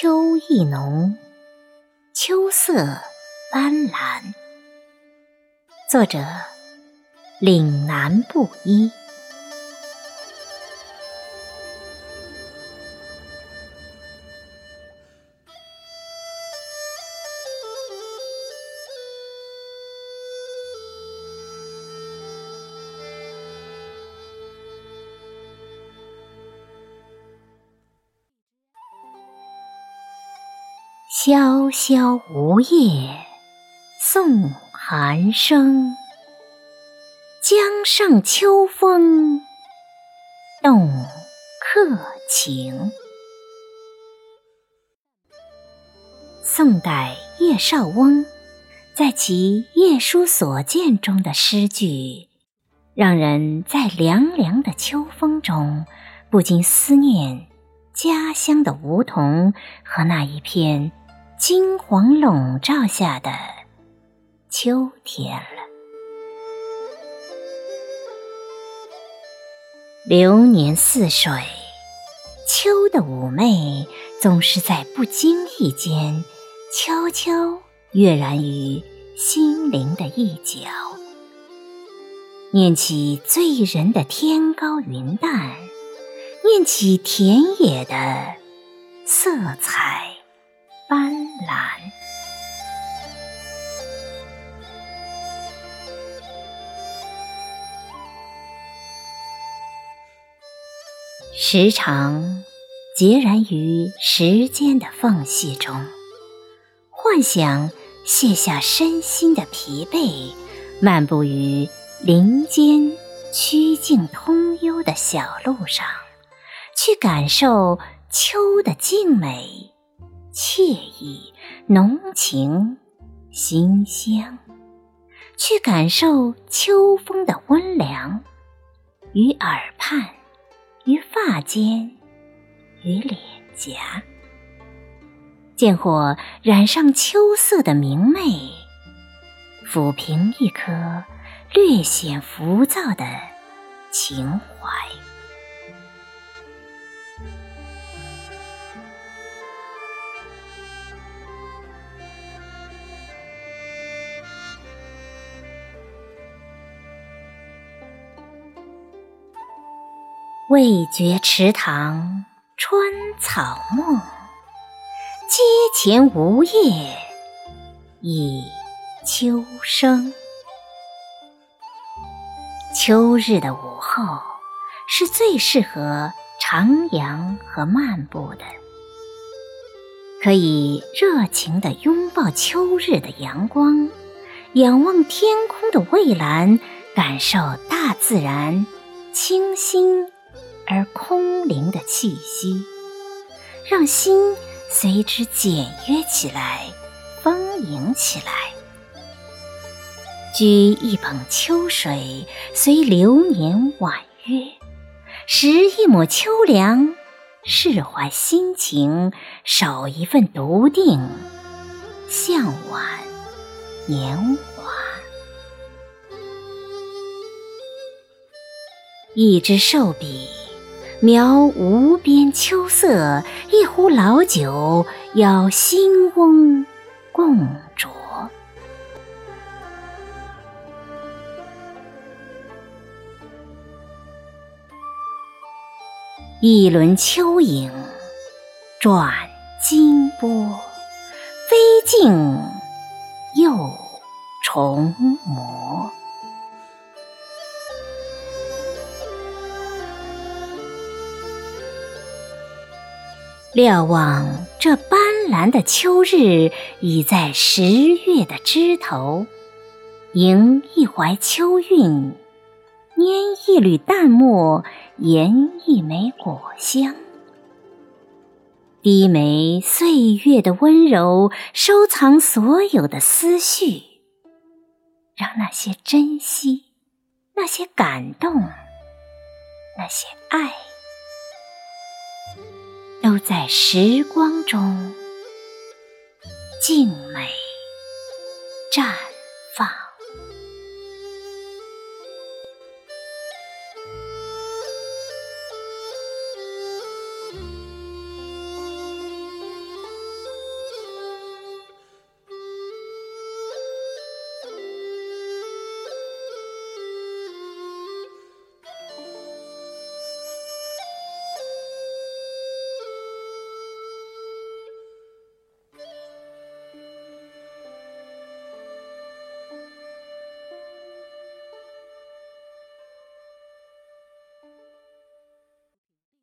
秋意浓，秋色斑斓。作者：岭南布衣。萧萧梧叶送寒声，江上秋风动客情。宋代叶绍翁在其《夜书所见》中的诗句，让人在凉凉的秋风中不禁思念家乡的梧桐和那一片。金黄笼罩下的秋天了。流年似水，秋的妩媚总是在不经意间悄悄跃然于心灵的一角。念起醉人的天高云淡，念起田野的色彩。斑斓，时常孑然于时间的缝隙中，幻想卸下身心的疲惫，漫步于林间曲径通幽的小路上，去感受秋的静美。惬意、浓情、馨香，去感受秋风的温凉，于耳畔，于发间，于脸颊，见或染上秋色的明媚，抚平一颗略显浮躁的情怀。未觉池塘春草梦，阶前梧叶已秋声。秋日的午后是最适合徜徉和漫步的，可以热情地拥抱秋日的阳光，仰望天空的蔚蓝，感受大自然清新。而空灵的气息，让心随之简约起来，丰盈起来。掬一捧秋水，随流年婉约；拾一抹秋凉，释怀心情，守一份笃定，向晚年华。一支瘦笔。描无边秋色，一壶老酒，邀新翁共酌。一轮秋影，转金波，飞镜又重磨。瞭望这斑斓的秋日，已在十月的枝头，迎一怀秋韵，拈一缕淡墨，研一枚果香，低眉岁月的温柔，收藏所有的思绪，让那些珍惜，那些感动，那些爱。都在时光中静美绽